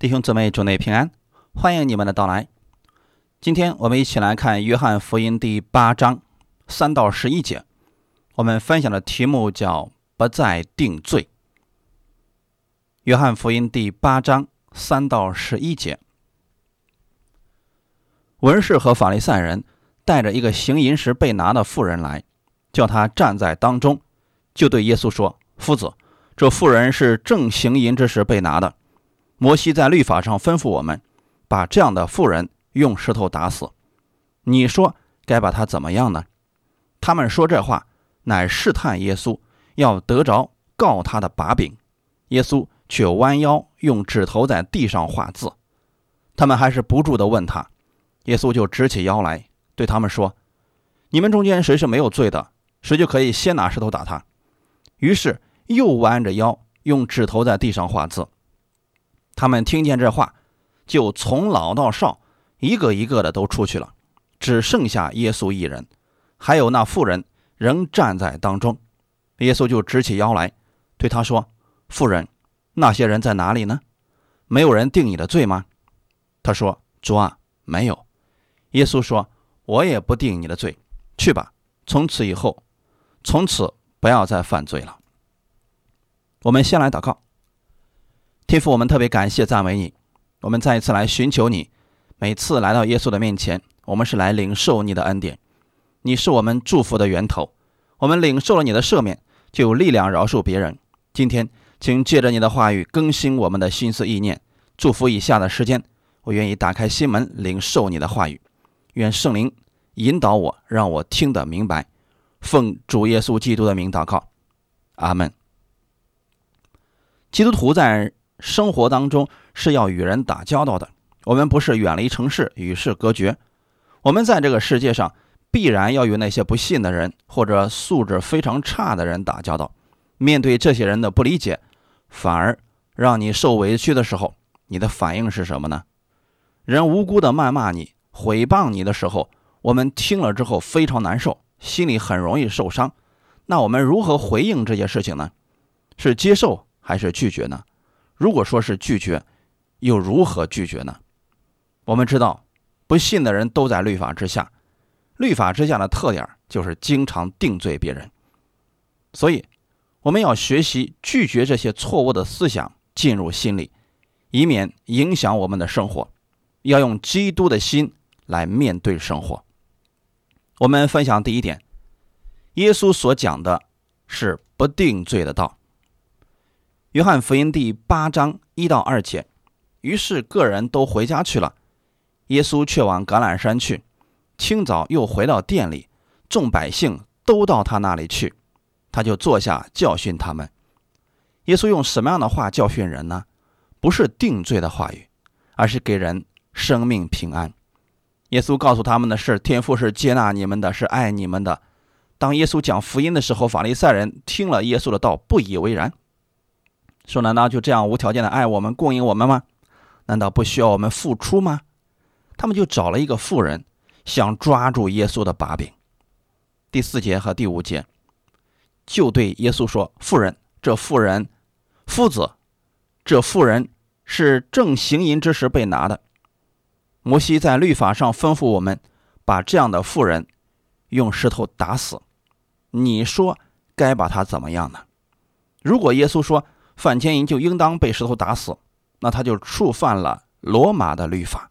弟兄姊妹，主内平安，欢迎你们的到来。今天我们一起来看《约翰福音》第八章三到十一节。我们分享的题目叫“不再定罪”。《约翰福音》第八章三到十一节，文士和法利赛人带着一个行淫时被拿的妇人来，叫他站在当中，就对耶稣说：“夫子，这妇人是正行淫之时被拿的。”摩西在律法上吩咐我们，把这样的妇人用石头打死。你说该把他怎么样呢？他们说这话，乃试探耶稣，要得着告他的把柄。耶稣却弯腰用指头在地上画字。他们还是不住地问他，耶稣就直起腰来，对他们说：“你们中间谁是没有罪的，谁就可以先拿石头打他。”于是又弯着腰用指头在地上画字。他们听见这话，就从老到少，一个一个的都出去了，只剩下耶稣一人，还有那妇人仍站在当中。耶稣就直起腰来，对他说：“妇人，那些人在哪里呢？没有人定你的罪吗？”他说：“主啊，没有。”耶稣说：“我也不定你的罪，去吧，从此以后，从此不要再犯罪了。”我们先来祷告。天父，我们特别感谢赞美你。我们再一次来寻求你。每次来到耶稣的面前，我们是来领受你的恩典。你是我们祝福的源头。我们领受了你的赦免，就有力量饶恕别人。今天，请借着你的话语更新我们的心思意念，祝福以下的时间。我愿意打开心门，领受你的话语。愿圣灵引导我，让我听得明白。奉主耶稣基督的名祷告，阿门。基督徒在。生活当中是要与人打交道的，我们不是远离城市与世隔绝，我们在这个世界上必然要与那些不信的人或者素质非常差的人打交道。面对这些人的不理解，反而让你受委屈的时候，你的反应是什么呢？人无辜的谩骂你、毁谤你的时候，我们听了之后非常难受，心里很容易受伤。那我们如何回应这些事情呢？是接受还是拒绝呢？如果说是拒绝，又如何拒绝呢？我们知道，不信的人都在律法之下，律法之下的特点就是经常定罪别人。所以，我们要学习拒绝这些错误的思想进入心里，以免影响我们的生活。要用基督的心来面对生活。我们分享第一点，耶稣所讲的是不定罪的道。约翰福音第八章一到二节，于是个人都回家去了，耶稣却往橄榄山去。清早又回到店里，众百姓都到他那里去，他就坐下教训他们。耶稣用什么样的话教训人呢？不是定罪的话语，而是给人生命平安。耶稣告诉他们的是：天父是接纳你们的，是爱你们的。当耶稣讲福音的时候，法利赛人听了耶稣的道，不以为然。说难道就这样无条件的爱我们、供应我们吗？难道不需要我们付出吗？他们就找了一个妇人，想抓住耶稣的把柄。第四节和第五节，就对耶稣说：“妇人，这妇人，夫子，这妇人是正行淫之时被拿的。摩西在律法上吩咐我们，把这样的妇人用石头打死。你说该把他怎么样呢？如果耶稣说。”范千银就应当被石头打死，那他就触犯了罗马的律法，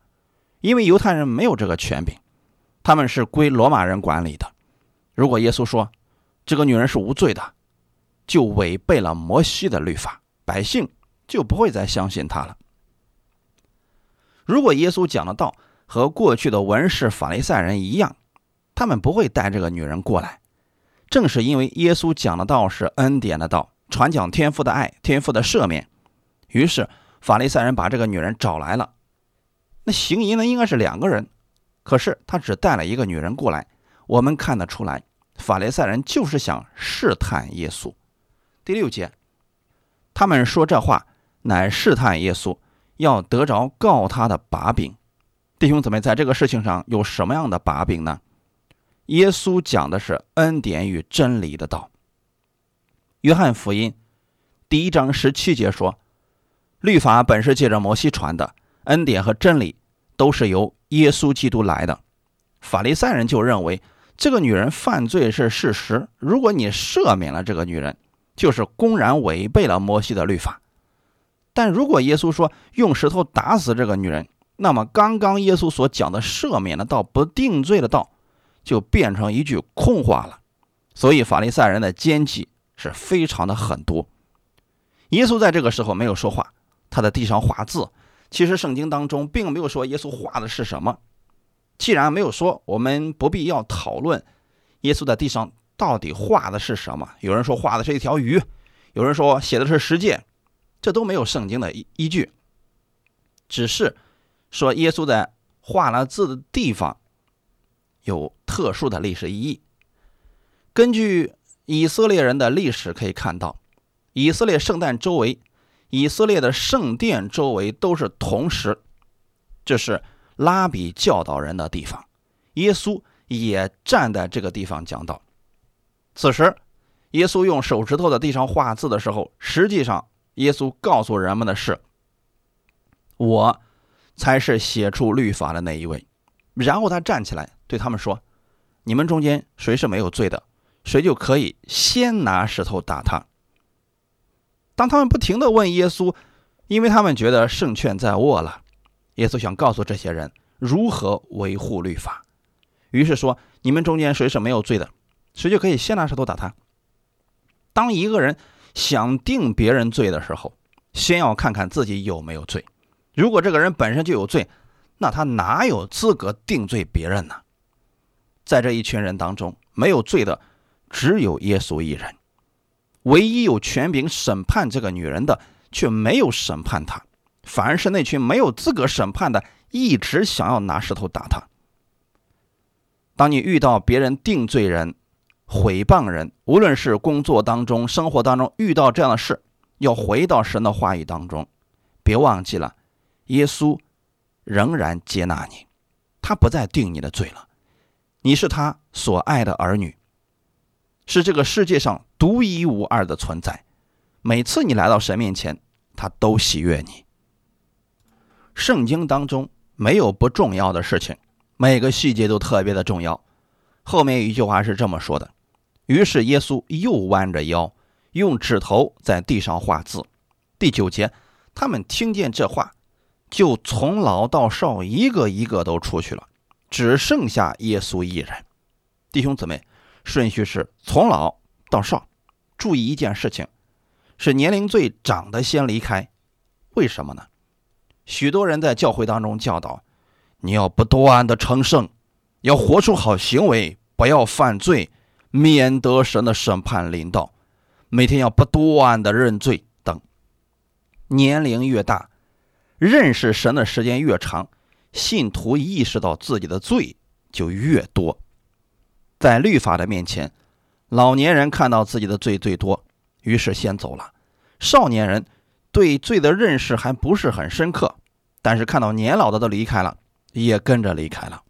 因为犹太人没有这个权柄，他们是归罗马人管理的。如果耶稣说这个女人是无罪的，就违背了摩西的律法，百姓就不会再相信他了。如果耶稣讲的道和过去的文士法利赛人一样，他们不会带这个女人过来。正是因为耶稣讲的道是恩典的道。传讲天父的爱，天父的赦免。于是法利赛人把这个女人找来了。那行淫呢，应该是两个人，可是他只带了一个女人过来。我们看得出来，法利赛人就是想试探耶稣。第六节，他们说这话乃试探耶稣，要得着告他的把柄。弟兄姊妹，在这个事情上有什么样的把柄呢？耶稣讲的是恩典与真理的道。约翰福音第一章十七节说：“律法本是借着摩西传的，恩典和真理都是由耶稣基督来的。法利赛人就认为这个女人犯罪是事实，如果你赦免了这个女人，就是公然违背了摩西的律法。但如果耶稣说用石头打死这个女人，那么刚刚耶稣所讲的赦免的道、不定罪的道，就变成一句空话了。所以法利赛人的奸计是非常的狠毒。耶稣在这个时候没有说话，他在地上画字。其实圣经当中并没有说耶稣画的是什么。既然没有说，我们不必要讨论耶稣在地上到底画的是什么。有人说画的是一条鱼，有人说写的是十诫，这都没有圣经的依依据。只是说耶稣在画了字的地方有特殊的历史意义。根据以色列人的历史可以看到，以色列圣诞周围、以色列的圣殿周围都是铜石，这是。拉比教导人的地方，耶稣也站在这个地方讲道。此时，耶稣用手指头在地上画字的时候，实际上耶稣告诉人们的是：“我才是写出律法的那一位。”然后他站起来对他们说：“你们中间谁是没有罪的，谁就可以先拿石头打他。”当他们不停的问耶稣，因为他们觉得胜券在握了。耶稣想告诉这些人如何维护律法，于是说：“你们中间谁是没有罪的，谁就可以先拿石头打他。”当一个人想定别人罪的时候，先要看看自己有没有罪。如果这个人本身就有罪，那他哪有资格定罪别人呢？在这一群人当中，没有罪的只有耶稣一人，唯一有权柄审判这个女人的，却没有审判她。反而是那群没有资格审判的，一直想要拿石头打她。当你遇到别人定罪人、毁谤人，无论是工作当中、生活当中遇到这样的事，要回到神的话语当中，别忘记了，耶稣仍然接纳你，他不再定你的罪了。你是他所爱的儿女，是这个世界上独一无二的存在。每次你来到神面前，他都喜悦你。圣经当中没有不重要的事情，每个细节都特别的重要。后面一句话是这么说的：“于是耶稣又弯着腰，用指头在地上画字。”第九节，他们听见这话，就从老到少一个一个都出去了，只剩下耶稣一人。弟兄姊妹，顺序是从老到少。注意一件事情，是年龄最长的先离开，为什么呢？许多人在教会当中教导，你要不断的成圣，要活出好行为，不要犯罪，免得神的审判临到。每天要不断的认罪等。年龄越大，认识神的时间越长，信徒意识到自己的罪就越多。在律法的面前，老年人看到自己的罪最多，于是先走了。少年人。对罪的认识还不是很深刻，但是看到年老的都离开了，也跟着离开了。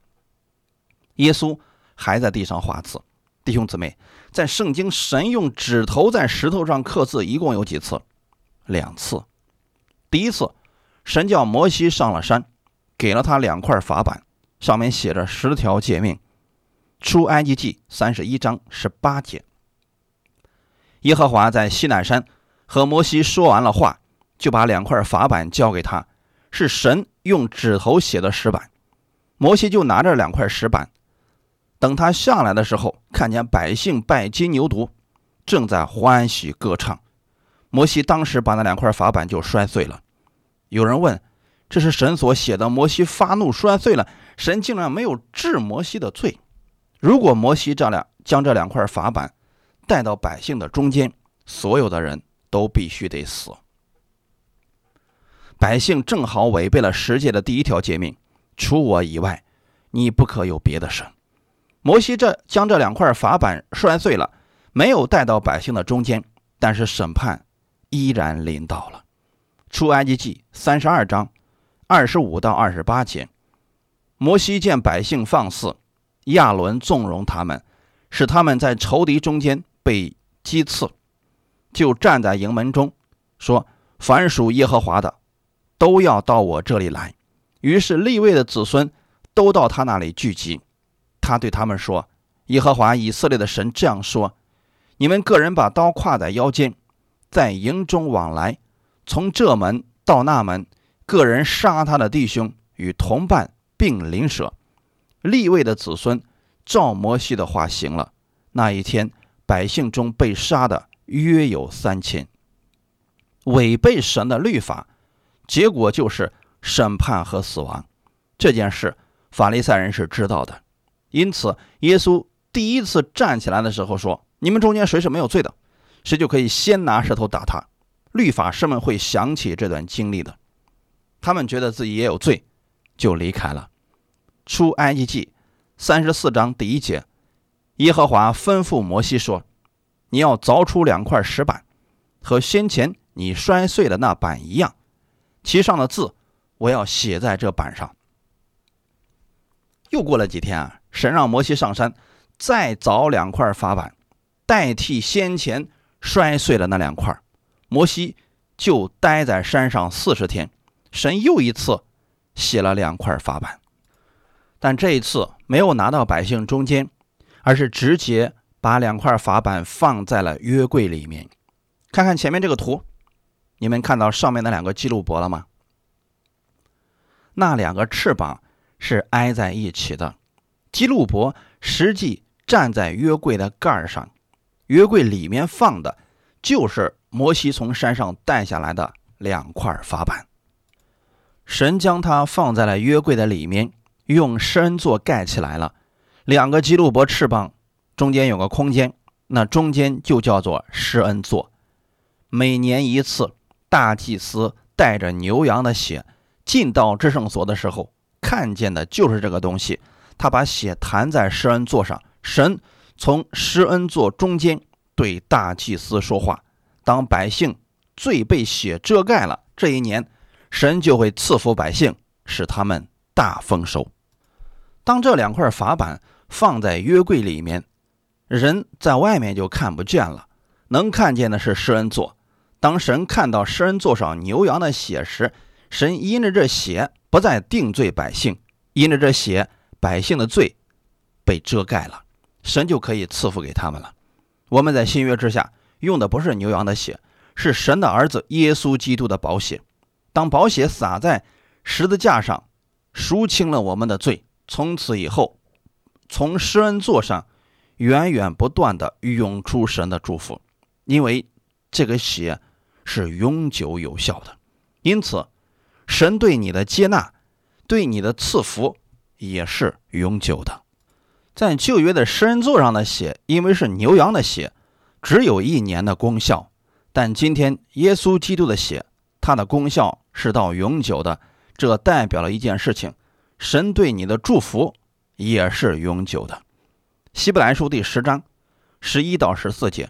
耶稣还在地上画字，弟兄姊妹，在圣经，神用指头在石头上刻字，一共有几次？两次。第一次，神叫摩西上了山，给了他两块法板，上面写着十条诫命。出埃及记三十一章十八节。耶和华在西南山和摩西说完了话。就把两块法板交给他，是神用指头写的石板。摩西就拿着两块石板，等他下来的时候，看见百姓拜金牛犊，正在欢喜歌唱。摩西当时把那两块法板就摔碎了。有人问：“这是神所写的？”摩西发怒摔碎了，神竟然没有治摩西的罪。如果摩西这两将这两块法板带到百姓的中间，所有的人都必须得死。百姓正好违背了十诫的第一条诫命：除我以外，你不可有别的神。摩西这将这两块法板摔碎了，没有带到百姓的中间，但是审判依然临到了。出埃及记三十二章二十五到二十八节，摩西见百姓放肆，亚伦纵容他们，使他们在仇敌中间被击刺，就站在营门中说：“凡属耶和华的。”都要到我这里来。于是立位的子孙都到他那里聚集。他对他们说：“耶和华以色列的神这样说：你们个人把刀挎在腰间，在营中往来，从这门到那门，个人杀他的弟兄与同伴并邻舍。立位的子孙照摩西的话行了。那一天，百姓中被杀的约有三千。违背神的律法，结果就是审判和死亡。这件事，法利赛人是知道的。”因此，耶稣第一次站起来的时候说：“你们中间谁是没有罪的，谁就可以先拿石头打他。”律法师们会想起这段经历的，他们觉得自己也有罪，就离开了。出埃及记三十四章第一节，耶和华吩咐摩西说：“你要凿出两块石板，和先前你摔碎的那板一样，其上的字我要写在这板上。”又过了几天啊。神让摩西上山，再凿两块法板，代替先前摔碎的那两块。摩西就待在山上四十天。神又一次写了两块法板，但这一次没有拿到百姓中间，而是直接把两块法板放在了约柜里面。看看前面这个图，你们看到上面那两个基路伯了吗？那两个翅膀是挨在一起的。基路伯实际站在约柜的盖上，约柜里面放的就是摩西从山上带下来的两块法板。神将它放在了约柜的里面，用施恩座盖起来了。两个基路伯翅膀中间有个空间，那中间就叫做施恩座。每年一次，大祭司带着牛羊的血进到至圣所的时候，看见的就是这个东西。他把血弹在施恩座上，神从施恩座中间对大祭司说话。当百姓罪被血遮盖了，这一年，神就会赐福百姓，使他们大丰收。当这两块法板放在约柜里面，人在外面就看不见了，能看见的是施恩座。当神看到施恩座上牛羊的血时，神因着这血不再定罪百姓，因着这血。百姓的罪被遮盖了，神就可以赐福给他们了。我们在新约之下用的不是牛羊的血，是神的儿子耶稣基督的宝血。当宝血洒在十字架上，赎清了我们的罪。从此以后，从施恩座上源源不断的涌出神的祝福，因为这个血是永久有效的。因此，神对你的接纳，对你的赐福。也是永久的，在旧约的施恩座上的血，因为是牛羊的血，只有一年的功效。但今天耶稣基督的血，它的功效是到永久的。这代表了一件事情：神对你的祝福也是永久的。希伯来书第十章十一到十四节，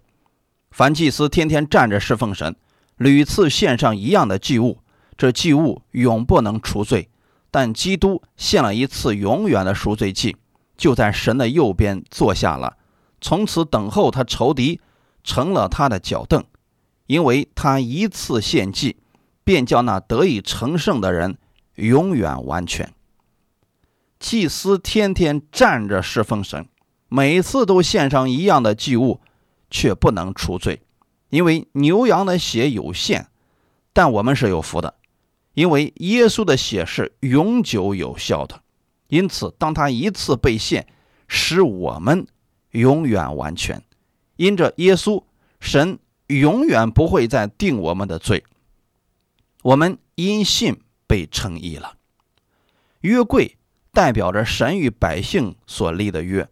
凡祭司天天站着侍奉神，屡次献上一样的祭物，这祭物永不能除罪。但基督献了一次永远的赎罪祭，就在神的右边坐下了，从此等候他仇敌成了他的脚凳，因为他一次献祭，便叫那得以成圣的人永远完全。祭司天天站着侍奉神，每次都献上一样的祭物，却不能除罪，因为牛羊的血有限，但我们是有福的。因为耶稣的血是永久有效的，因此当他一次被献，使我们永远完全。因着耶稣，神永远不会再定我们的罪。我们因信被称义了。约柜代表着神与百姓所立的约。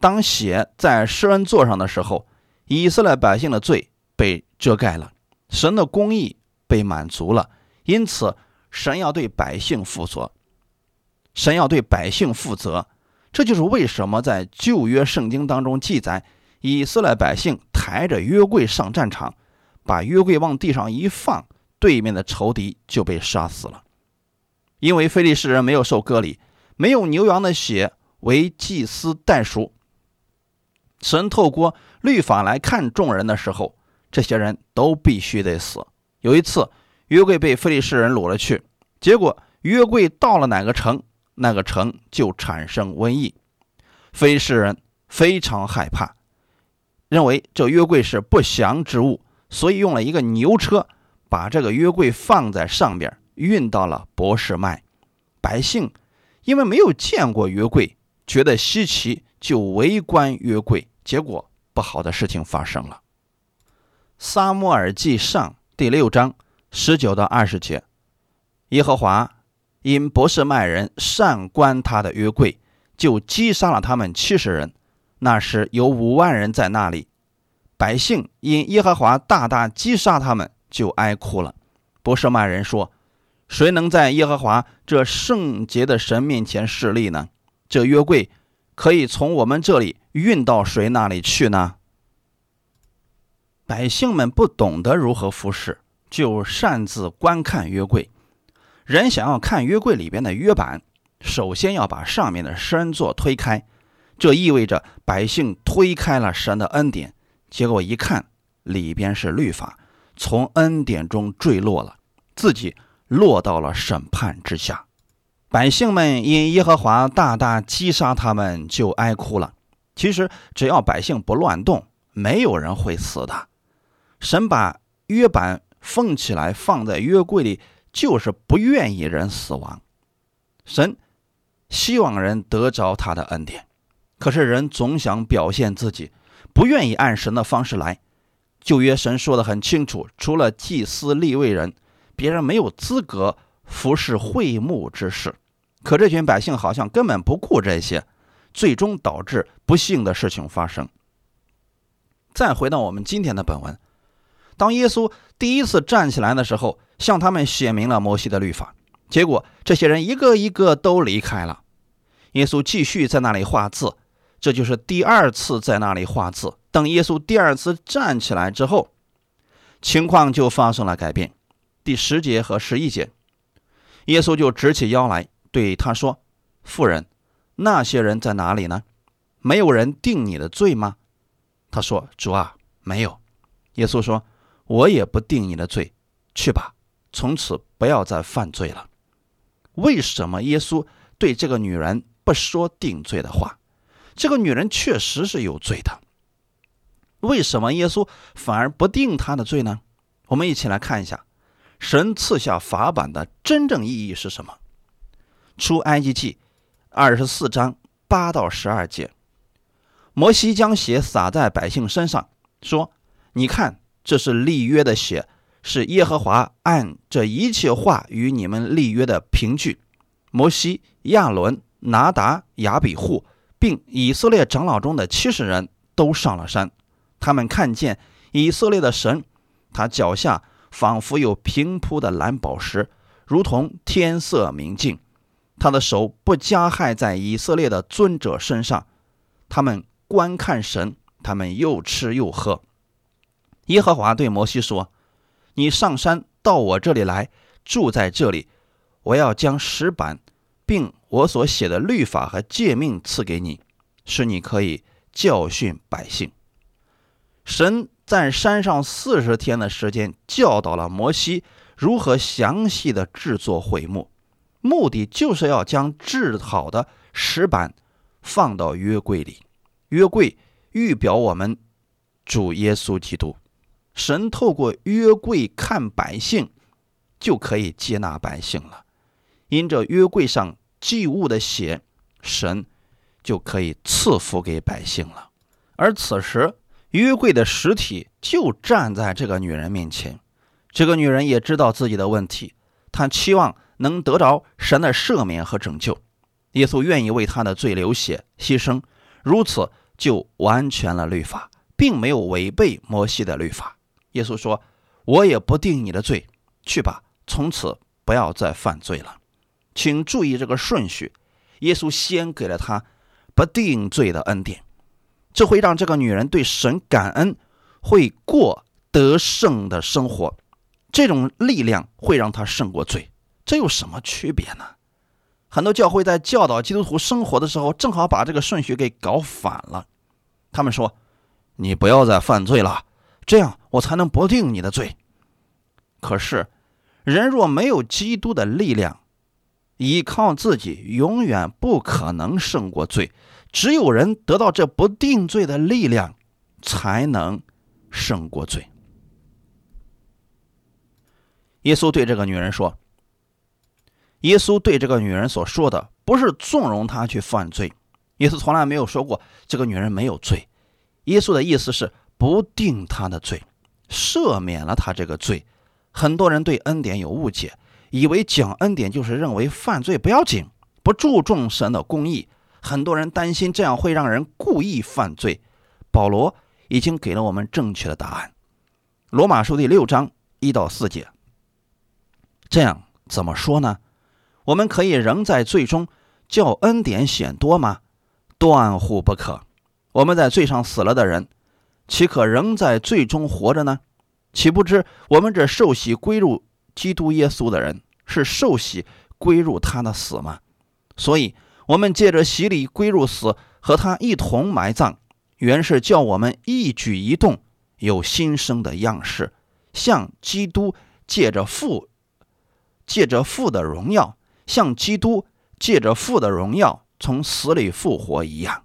当血在施恩座上的时候，以色列百姓的罪被遮盖了，神的公义被满足了。因此。神要对百姓负责，神要对百姓负责，这就是为什么在旧约圣经当中记载，以色列百姓抬着约柜上战场，把约柜往地上一放，对面的仇敌就被杀死了。因为非利士人没有受割礼，没有牛羊的血为祭司代赎，神透过律法来看众人的时候，这些人都必须得死。有一次。约柜被非利士人掳了去，结果约柜到了哪个城，那个城就产生瘟疫。非利士人非常害怕，认为这约柜是不祥之物，所以用了一个牛车，把这个约柜放在上边，运到了博士麦。百姓因为没有见过约柜，觉得稀奇，就围观约柜。结果不好的事情发生了。撒母耳记上第六章十九到二十节，耶和华因博士麦人善观他的约柜，就击杀了他们七十人。那时有五万人在那里。百姓因耶和华大大击杀他们，就哀哭了。博士麦人说。谁能在耶和华这圣洁的神面前示力呢？这约柜可以从我们这里运到谁那里去呢？百姓们不懂得如何服侍，就擅自观看约柜。人想要看约柜里边的约版，首先要把上面的神座推开，这意味着百姓推开了神的恩典。结果一看，里边是律法，从恩典中坠落了，自己。落到了审判之下，百姓们因耶和华大大击杀他们，就哀哭了。其实只要百姓不乱动，没有人会死的。神把约板封起来，放在约柜里，就是不愿意人死亡。神希望人得着他的恩典，可是人总想表现自己，不愿意按神的方式来。旧约神说的很清楚，除了祭司立位人。别人没有资格服侍会幕之事，可这群百姓好像根本不顾这些，最终导致不幸的事情发生。再回到我们今天的本文，当耶稣第一次站起来的时候，向他们写明了摩西的律法，结果这些人一个一个都离开了。耶稣继续在那里画字，这就是第二次在那里画字。等耶稣第二次站起来之后，情况就发生了改变。第十节和十一节，耶稣就直起腰来对他说：“妇人，那些人在哪里呢？没有人定你的罪吗？”他说：“主啊，没有。”耶稣说：“我也不定你的罪，去吧，从此不要再犯罪了。”为什么耶稣对这个女人不说定罪的话？这个女人确实是有罪的。为什么耶稣反而不定她的罪呢？我们一起来看一下。神赐下法版的真正意义是什么？出埃及记二十四章八到十二节，摩西将血洒在百姓身上，说：“你看，这是立约的血，是耶和华按这一切话与你们立约的凭据。”摩西、亚伦、拿达、亚比户，并以色列长老中的七十人都上了山，他们看见以色列的神，他脚下。仿佛有平铺的蓝宝石，如同天色明净。他的手不加害在以色列的尊者身上。他们观看神，他们又吃又喝。耶和华对摩西说：“你上山到我这里来，住在这里。我要将石板，并我所写的律法和诫命赐给你，使你可以教训百姓。”神。在山上四十天的时间，教导了摩西如何详细的制作会幕，目的就是要将制好的石板放到约柜里。约柜预表我们主耶稣基督，神透过约柜看百姓，就可以接纳百姓了。因着约柜上祭物的血，神就可以赐福给百姓了。而此时。约柜的实体就站在这个女人面前，这个女人也知道自己的问题，她期望能得着神的赦免和拯救。耶稣愿意为她的罪流血牺牲，如此就完全了律法，并没有违背摩西的律法。耶稣说：“我也不定你的罪，去吧，从此不要再犯罪了。”请注意这个顺序，耶稣先给了他不定罪的恩典。这会让这个女人对神感恩，会过得胜的生活，这种力量会让她胜过罪。这有什么区别呢？很多教会在教导基督徒生活的时候，正好把这个顺序给搞反了。他们说：“你不要再犯罪了，这样我才能不定你的罪。”可是，人若没有基督的力量，依靠自己永远不可能胜过罪。只有人得到这不定罪的力量，才能胜过罪。耶稣对这个女人说：“耶稣对这个女人所说的，不是纵容她去犯罪。耶稣从来没有说过这个女人没有罪。耶稣的意思是不定她的罪，赦免了她这个罪。很多人对恩典有误解，以为讲恩典就是认为犯罪不要紧，不注重神的公义。很多人担心这样会让人故意犯罪。保罗已经给了我们正确的答案，《罗马书》第六章一到四节。”这样怎么说呢？我们可以仍在罪中，叫恩典显多吗？断乎不可。我们在罪上死了的人，岂可仍在罪中活着呢？岂不知我们这受洗归入基督耶稣的人，是受洗归入他的死吗？所以，我们借着洗礼归入死，和他一同埋葬，原是叫我们一举一动有新生的样式，像基督借着父。借着父的荣耀，像基督借着父的荣耀从死里复活一样，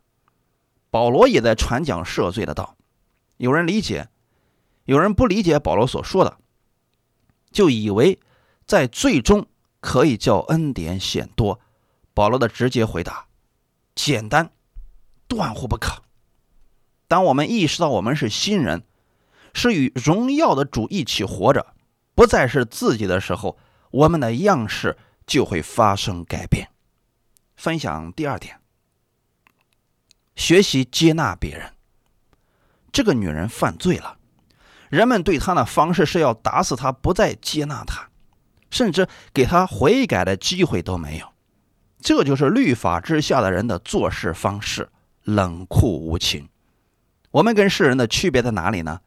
保罗也在传讲赦罪的道。有人理解，有人不理解保罗所说的，就以为在最终可以叫恩典显多。保罗的直接回答：简单，断乎不可。当我们意识到我们是新人，是与荣耀的主一起活着，不再是自己的时候。我们的样式就会发生改变。分享第二点，学习接纳别人。这个女人犯罪了，人们对她的方式是要打死她，不再接纳她，甚至给她悔改的机会都没有。这就是律法之下的人的做事方式，冷酷无情。我们跟世人的区别在哪里呢？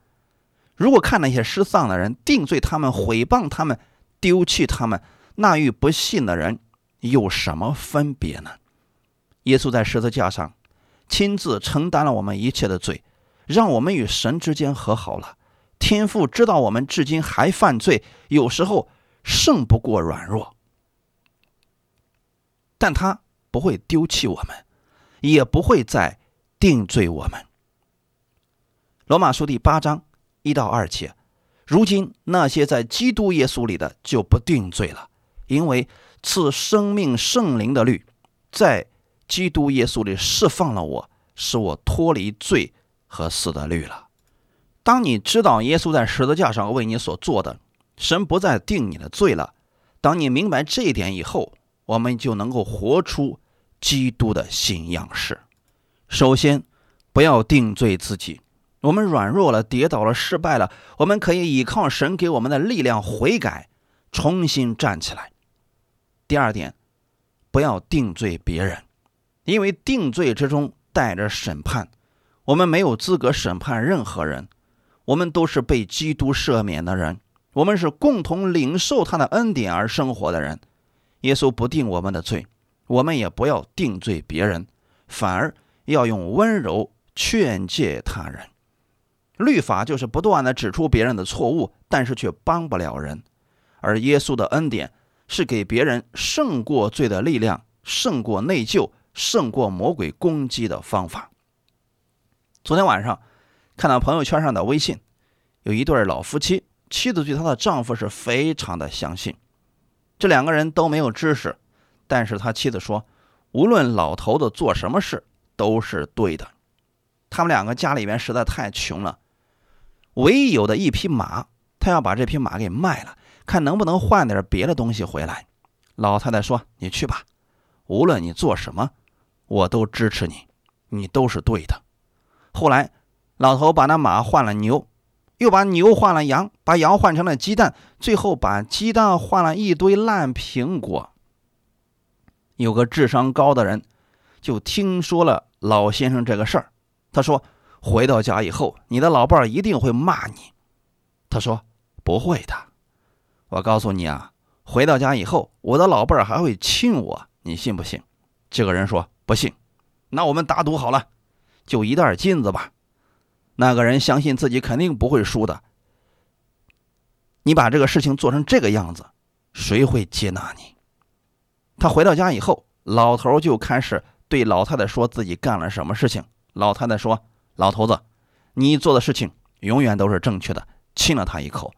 如果看那些失丧的人，定罪他们，毁谤他们。丢弃他们，那与不信的人有什么分别呢？耶稣在十字架上亲自承担了我们一切的罪，让我们与神之间和好了。天父知道我们至今还犯罪，有时候胜不过软弱，但他不会丢弃我们，也不会再定罪我们。罗马书第八章一到二节。如今那些在基督耶稣里的就不定罪了，因为赐生命圣灵的律在基督耶稣里释放了我，使我脱离罪和死的律了。当你知道耶稣在十字架上为你所做的，神不再定你的罪了。当你明白这一点以后，我们就能够活出基督的新样式。首先，不要定罪自己。我们软弱了，跌倒了，失败了，我们可以依靠神给我们的力量悔改，重新站起来。第二点，不要定罪别人，因为定罪之中带着审判，我们没有资格审判任何人，我们都是被基督赦免的人，我们是共同领受他的恩典而生活的人。耶稣不定我们的罪，我们也不要定罪别人，反而要用温柔劝诫他人。律法就是不断的指出别人的错误，但是却帮不了人；而耶稣的恩典是给别人胜过罪的力量，胜过内疚，胜过魔鬼攻击的方法。昨天晚上看到朋友圈上的微信，有一对老夫妻，妻子对她的丈夫是非常的相信，这两个人都没有知识，但是他妻子说，无论老头子做什么事都是对的。他们两个家里边实在太穷了。唯一有的一匹马，他要把这匹马给卖了，看能不能换点别的东西回来。老太太说：“你去吧，无论你做什么，我都支持你，你都是对的。”后来，老头把那马换了牛，又把牛换了羊，把羊换成了鸡蛋，最后把鸡蛋换了一堆烂苹果。有个智商高的人，就听说了老先生这个事儿，他说。回到家以后，你的老伴儿一定会骂你。他说：“不会的，我告诉你啊，回到家以后，我的老伴儿还会亲我，你信不信？”这个人说：“不信。”那我们打赌好了，就一袋金子吧。那个人相信自己肯定不会输的。你把这个事情做成这个样子，谁会接纳你？他回到家以后，老头就开始对老太太说自己干了什么事情。老太太说：“老头子，你做的事情永远都是正确的。”亲了他一口。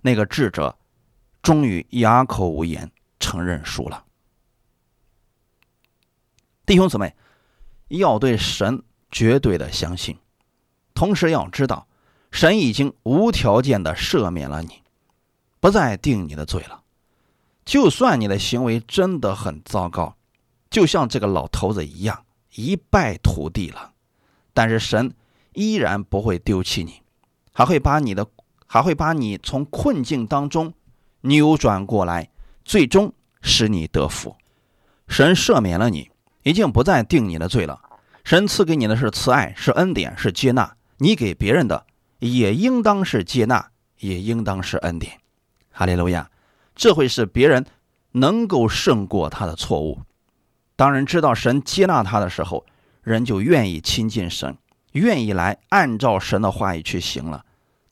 那个智者终于哑口无言，承认输了。弟兄姊妹，要对神绝对的相信，同时要知道，神已经无条件的赦免了你，不再定你的罪了。就算你的行为真的很糟糕，就像这个老头子一样一败涂地了，但是神依然不会丢弃你，还会把你的，还会把你从困境当中扭转过来，最终使你得福。神赦免了你。已经不再定你的罪了。神赐给你的是慈爱，是恩典，是接纳。你给别人的也应当是接纳，也应当是恩典。哈利路亚！这会使别人能够胜过他的错误。当人知道神接纳他的时候，人就愿意亲近神，愿意来按照神的话语去行了。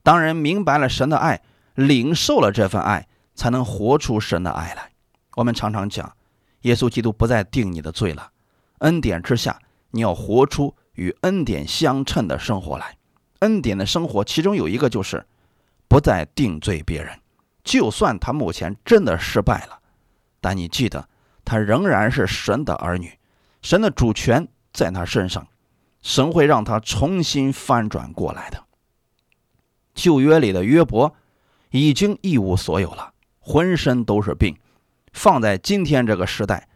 当人明白了神的爱，领受了这份爱，才能活出神的爱来。我们常常讲，耶稣基督不再定你的罪了。恩典之下，你要活出与恩典相称的生活来。恩典的生活，其中有一个就是不再定罪别人。就算他目前真的失败了，但你记得，他仍然是神的儿女，神的主权在他身上，神会让他重新翻转过来的。旧约里的约伯已经一无所有了，浑身都是病，放在今天这个时代，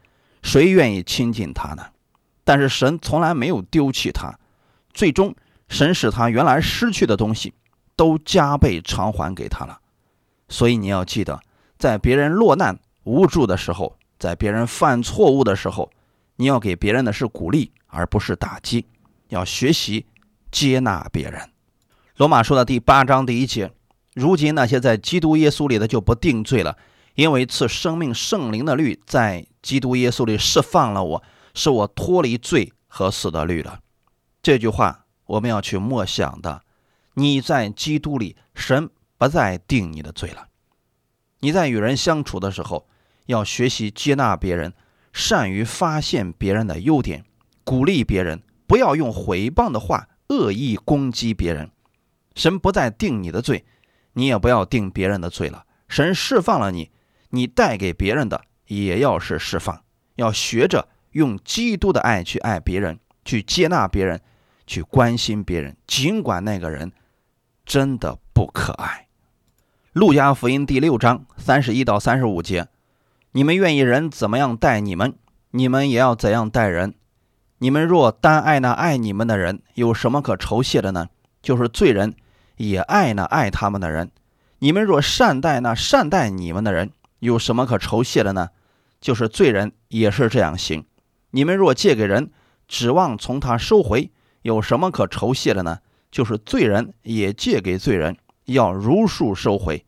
谁愿意亲近他呢？但是神从来没有丢弃他，最终神使他原来失去的东西都加倍偿还给他了。所以你要记得，在别人落难无助的时候，在别人犯错误的时候，你要给别人的是鼓励，而不是打击。要学习接纳别人。罗马书的第八章第一节：如今那些在基督耶稣里的就不定罪了，因为赐生命圣灵的律在基督耶稣里释放了我。是我脱离罪和死的律了。这句话我们要去默想的。你在基督里，神不再定你的罪了。你在与人相处的时候，要学习接纳别人，善于发现别人的优点，鼓励别人，不要用毁谤的话恶意攻击别人。神不再定你的罪，你也不要定别人的罪了。神释放了你，你带给别人的也要是释放，要学着。用基督的爱去爱别人，去接纳别人，去关心别人，尽管那个人真的不可爱。路加福音第六章三十一到三十五节：你们愿意人怎么样待你们，你们也要怎样待人。你们若单爱那爱你们的人，有什么可酬谢的呢？就是罪人也爱那爱他们的人。你们若善待那善待你们的人，有什么可酬谢的呢？就是罪人也是这样行。你们若借给人，指望从他收回，有什么可酬谢的呢？就是罪人也借给罪人，要如数收回。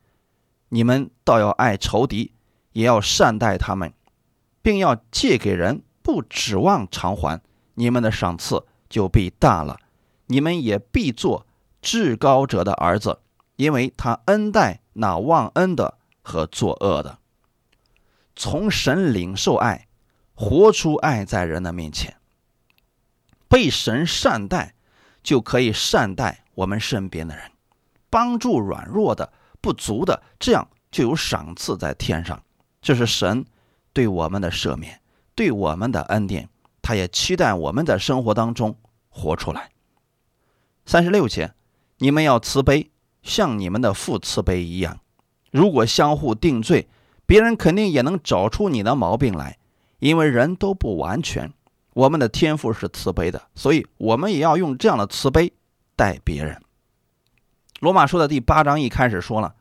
你们倒要爱仇敌，也要善待他们，并要借给人，不指望偿还，你们的赏赐就必大了。你们也必做至高者的儿子，因为他恩待那忘恩的和作恶的，从神领受爱。活出爱在人的面前，被神善待，就可以善待我们身边的人，帮助软弱的、不足的，这样就有赏赐在天上。这是神对我们的赦免，对我们的恩典。他也期待我们在生活当中活出来。三十六节，你们要慈悲，像你们的父慈悲一样。如果相互定罪，别人肯定也能找出你的毛病来。因为人都不完全，我们的天赋是慈悲的，所以我们也要用这样的慈悲待别人。罗马书的第八章一开始说了，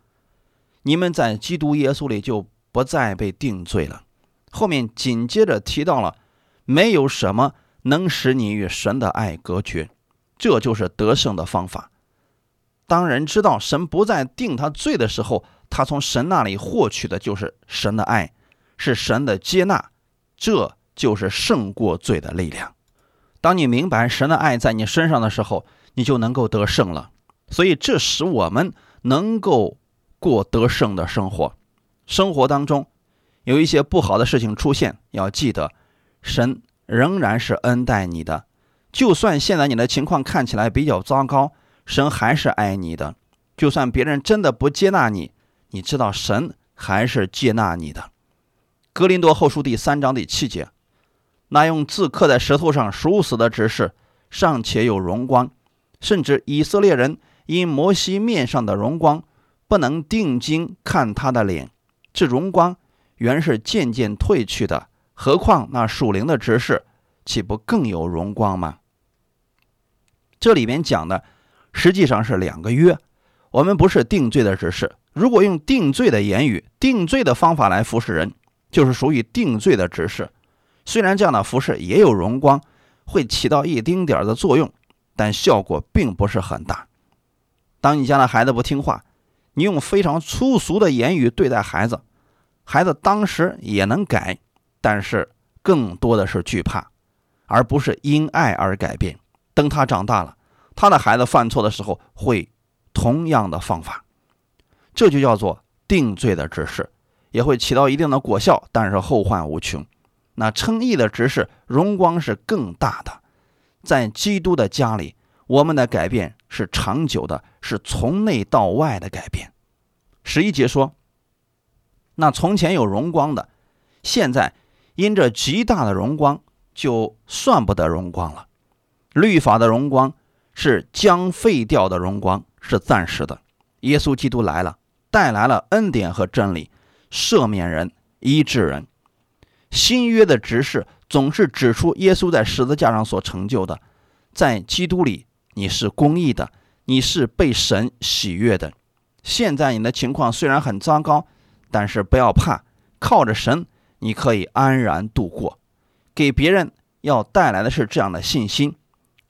你们在基督耶稣里就不再被定罪了。后面紧接着提到了，没有什么能使你与神的爱隔绝，这就是得胜的方法。当人知道神不再定他罪的时候，他从神那里获取的就是神的爱，是神的接纳。这就是胜过罪的力量。当你明白神的爱在你身上的时候，你就能够得胜了。所以，这使我们能够过得胜的生活。生活当中有一些不好的事情出现，要记得，神仍然是恩待你的。就算现在你的情况看起来比较糟糕，神还是爱你的。就算别人真的不接纳你，你知道神还是接纳你的。格林多后书第三章第七节，那用字刻在石头上属死的指示，尚且有荣光，甚至以色列人因摩西面上的荣光，不能定睛看他的脸，这荣光原是渐渐褪去的。何况那属灵的执事，岂不更有荣光吗？这里面讲的实际上是两个约。我们不是定罪的指示。如果用定罪的言语、定罪的方法来服侍人，就是属于定罪的指示。虽然这样的服侍也有荣光，会起到一丁点的作用，但效果并不是很大。当你家的孩子不听话，你用非常粗俗的言语对待孩子，孩子当时也能改，但是更多的是惧怕，而不是因爱而改变。等他长大了，他的孩子犯错的时候会。同样的方法，这就叫做定罪的指示，也会起到一定的果效，但是后患无穷。那称义的指示，荣光是更大的。在基督的家里，我们的改变是长久的，是从内到外的改变。十一节说，那从前有荣光的，现在因着极大的荣光，就算不得荣光了。律法的荣光是将废掉的荣光。是暂时的，耶稣基督来了，带来了恩典和真理，赦免人，医治人。新约的指示总是指出耶稣在十字架上所成就的，在基督里你是公义的，你是被神喜悦的。现在你的情况虽然很糟糕，但是不要怕，靠着神你可以安然度过。给别人要带来的是这样的信心，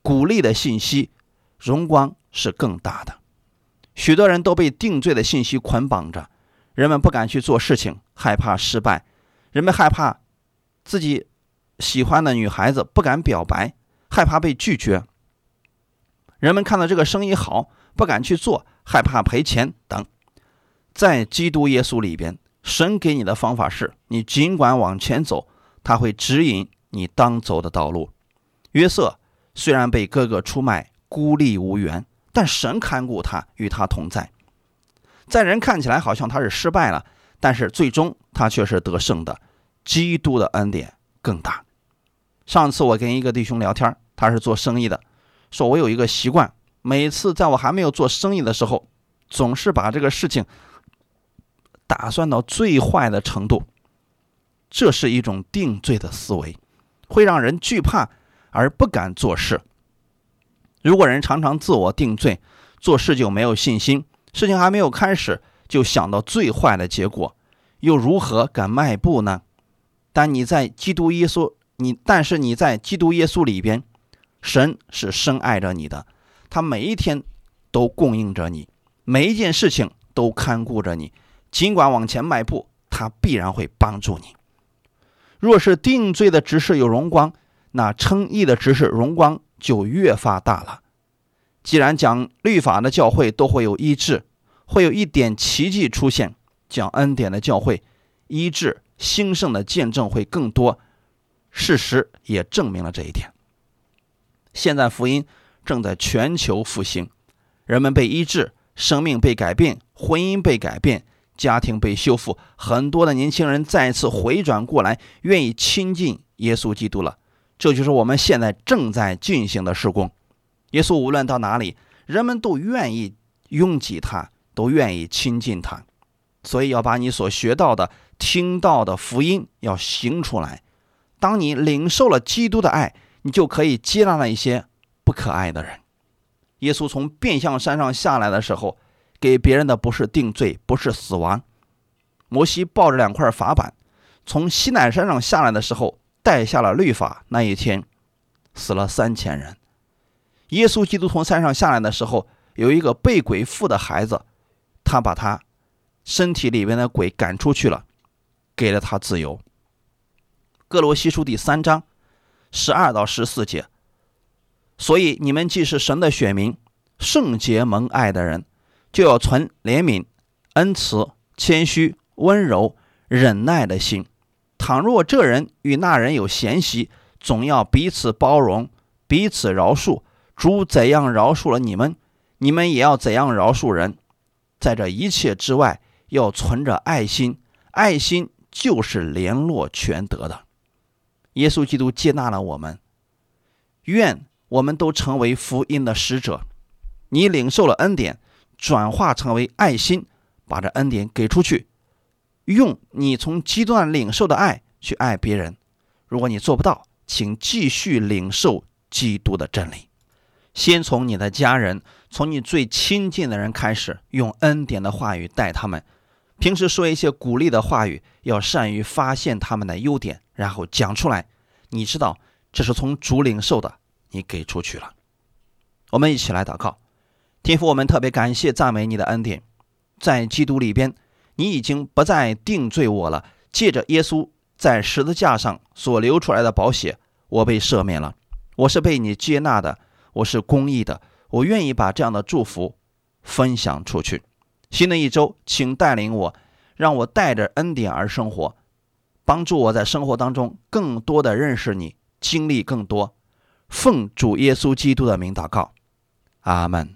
鼓励的信息，荣光是更大的。许多人都被定罪的信息捆绑着，人们不敢去做事情，害怕失败；人们害怕自己喜欢的女孩子不敢表白，害怕被拒绝；人们看到这个生意好，不敢去做，害怕赔钱等。在基督耶稣里边，神给你的方法是：你尽管往前走，他会指引你当走的道路。约瑟虽然被哥哥出卖，孤立无援。但神看顾他，与他同在，在人看起来好像他是失败了，但是最终他却是得胜的。基督的恩典更大。上次我跟一个弟兄聊天，他是做生意的，说我有一个习惯，每次在我还没有做生意的时候，总是把这个事情打算到最坏的程度。这是一种定罪的思维，会让人惧怕而不敢做事。如果人常常自我定罪，做事就没有信心，事情还没有开始就想到最坏的结果，又如何敢迈步呢？但你在基督耶稣，你但是你在基督耶稣里边，神是深爱着你的，他每一天都供应着你，每一件事情都看顾着你，尽管往前迈步，他必然会帮助你。若是定罪的执事有荣光，那称义的执事荣光。就越发大了。既然讲律法的教会都会有医治，会有一点奇迹出现；讲恩典的教会，医治兴盛的见证会更多。事实也证明了这一点。现在福音正在全球复兴，人们被医治，生命被改变，婚姻被改变，家庭被修复，很多的年轻人再次回转过来，愿意亲近耶稣基督了。这就是我们现在正在进行的施工。耶稣无论到哪里，人们都愿意拥挤他，都愿意亲近他。所以要把你所学到的、听到的福音要行出来。当你领受了基督的爱，你就可以接纳那一些不可爱的人。耶稣从变相山上下来的时候，给别人的不是定罪，不是死亡。摩西抱着两块法板，从西奈山上下来的时候。带下了律法那一天，死了三千人。耶稣基督从山上下来的时候，有一个被鬼附的孩子，他把他身体里面的鬼赶出去了，给了他自由。哥罗西书第三章十二到十四节。所以你们既是神的选民，圣洁蒙爱的人，就要存怜悯、恩慈、谦虚、温柔、忍耐的心。倘若这人与那人有嫌隙，总要彼此包容，彼此饶恕。主怎样饶恕了你们，你们也要怎样饶恕人。在这一切之外，要存着爱心，爱心就是联络全德的。耶稣基督接纳了我们，愿我们都成为福音的使者。你领受了恩典，转化成为爱心，把这恩典给出去，用你从基督领受的爱去爱别人。如果你做不到，请继续领受基督的真理。先从你的家人，从你最亲近的人开始，用恩典的话语待他们。平时说一些鼓励的话语，要善于发现他们的优点，然后讲出来。你知道这是从主领受的，你给出去了。我们一起来祷告，天父，我们特别感谢赞美你的恩典，在基督里边，你已经不再定罪我了。借着耶稣在十字架上所流出来的宝血，我被赦免了，我是被你接纳的。我是公益的，我愿意把这样的祝福分享出去。新的一周，请带领我，让我带着恩典而生活，帮助我在生活当中更多的认识你，经历更多。奉主耶稣基督的名祷告，阿门。